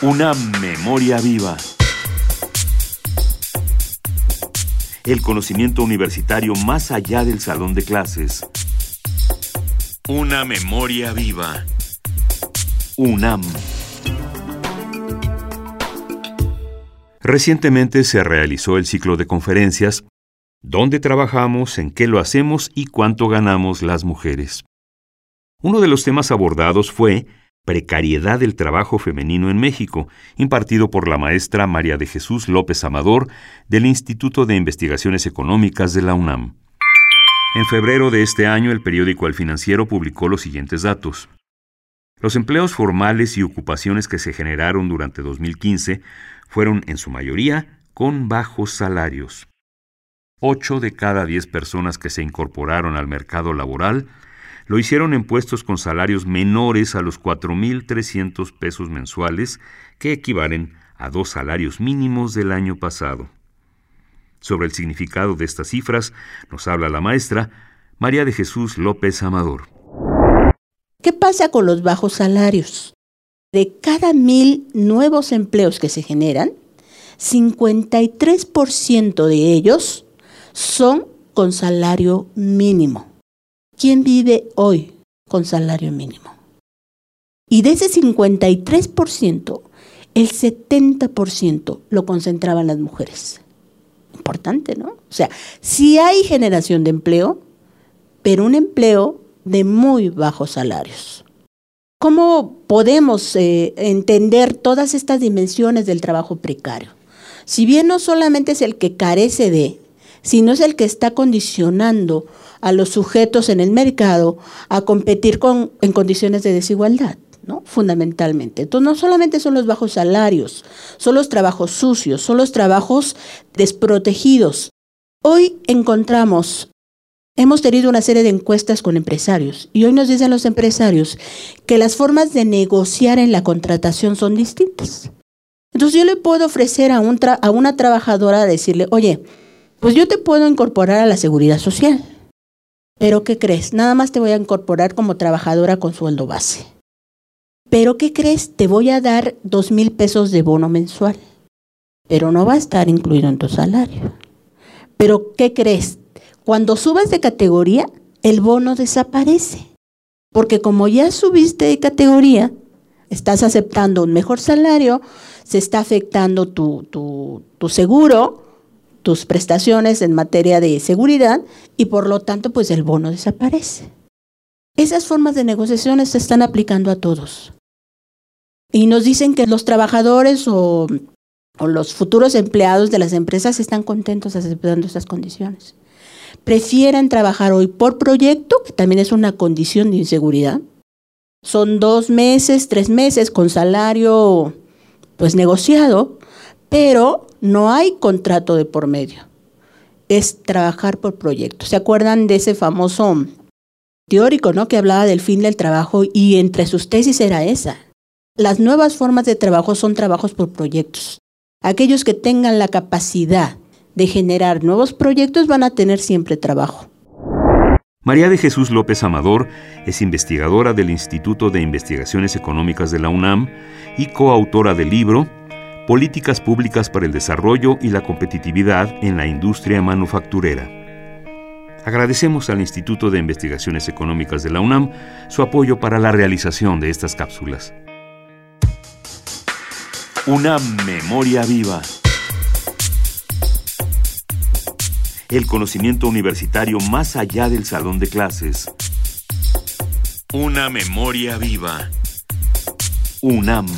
Una memoria viva. El conocimiento universitario más allá del salón de clases. Una memoria viva. UNAM. Recientemente se realizó el ciclo de conferencias ¿Dónde trabajamos? ¿En qué lo hacemos? ¿Y cuánto ganamos las mujeres? Uno de los temas abordados fue Precariedad del Trabajo Femenino en México, impartido por la maestra María de Jesús López Amador del Instituto de Investigaciones Económicas de la UNAM. En febrero de este año, el periódico El Financiero publicó los siguientes datos. Los empleos formales y ocupaciones que se generaron durante 2015 fueron, en su mayoría, con bajos salarios. Ocho de cada diez personas que se incorporaron al mercado laboral lo hicieron en puestos con salarios menores a los 4.300 pesos mensuales, que equivalen a dos salarios mínimos del año pasado. Sobre el significado de estas cifras nos habla la maestra María de Jesús López Amador. ¿Qué pasa con los bajos salarios? De cada mil nuevos empleos que se generan, 53% de ellos son con salario mínimo. ¿Quién vive hoy con salario mínimo? Y de ese 53%, el 70% lo concentraban las mujeres. Importante, ¿no? O sea, sí hay generación de empleo, pero un empleo de muy bajos salarios. ¿Cómo podemos eh, entender todas estas dimensiones del trabajo precario? Si bien no solamente es el que carece de, sino es el que está condicionando a los sujetos en el mercado a competir con, en condiciones de desigualdad. ¿no? Fundamentalmente. Entonces, no solamente son los bajos salarios, son los trabajos sucios, son los trabajos desprotegidos. Hoy encontramos, hemos tenido una serie de encuestas con empresarios y hoy nos dicen los empresarios que las formas de negociar en la contratación son distintas. Entonces yo le puedo ofrecer a, a una trabajadora decirle, oye, pues yo te puedo incorporar a la seguridad social pero ¿qué crees? Nada más te voy a incorporar como trabajadora con sueldo base. Pero ¿qué crees? Te voy a dar dos mil pesos de bono mensual. Pero no va a estar incluido en tu salario. Pero ¿qué crees? Cuando subas de categoría, el bono desaparece. Porque como ya subiste de categoría, estás aceptando un mejor salario, se está afectando tu, tu, tu seguro, tus prestaciones en materia de seguridad y por lo tanto pues el bono desaparece. Esas formas de negociaciones se están aplicando a todos. Y nos dicen que los trabajadores o, los futuros empleados de las empresas están contentos aceptando esas condiciones. Prefieren trabajar hoy por proyecto, que también es una condición de inseguridad. Son dos meses, tres meses con salario pues negociado, pero no hay contrato de por medio. Es trabajar por proyectos. ¿Se acuerdan de ese famoso teórico, ¿no? Que hablaba del fin del trabajo y entre sus tesis era esa. Las nuevas formas de trabajo son trabajos por proyectos. Aquellos que tengan la capacidad de generar nuevos proyectos van a tener siempre trabajo. María de Jesús López Amador es investigadora del Instituto de Investigaciones Económicas de la UNAM y coautora del libro Políticas Públicas para el Desarrollo y la Competitividad en la Industria Manufacturera. Agradecemos al Instituto de Investigaciones Económicas de la UNAM su apoyo para la realización de estas cápsulas. Una memoria viva. El conocimiento universitario más allá del salón de clases. Una memoria viva. UNAM.